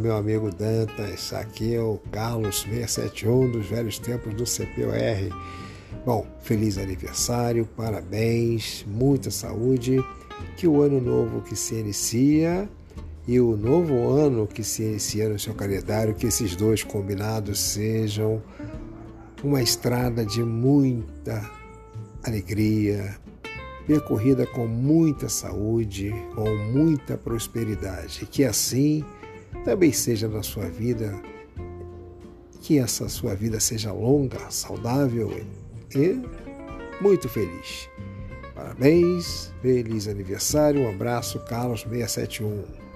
meu amigo Dantas. Aqui é o Carlos 671 dos velhos tempos do CPOR. Bom, feliz aniversário, parabéns, muita saúde. Que o ano novo que se inicia e o novo ano que se inicia no seu calendário, que esses dois combinados sejam uma estrada de muita alegria, percorrida com muita saúde, com muita prosperidade. Que assim também seja na sua vida, que essa sua vida seja longa, saudável e muito feliz. Parabéns, feliz aniversário, um abraço, Carlos 671.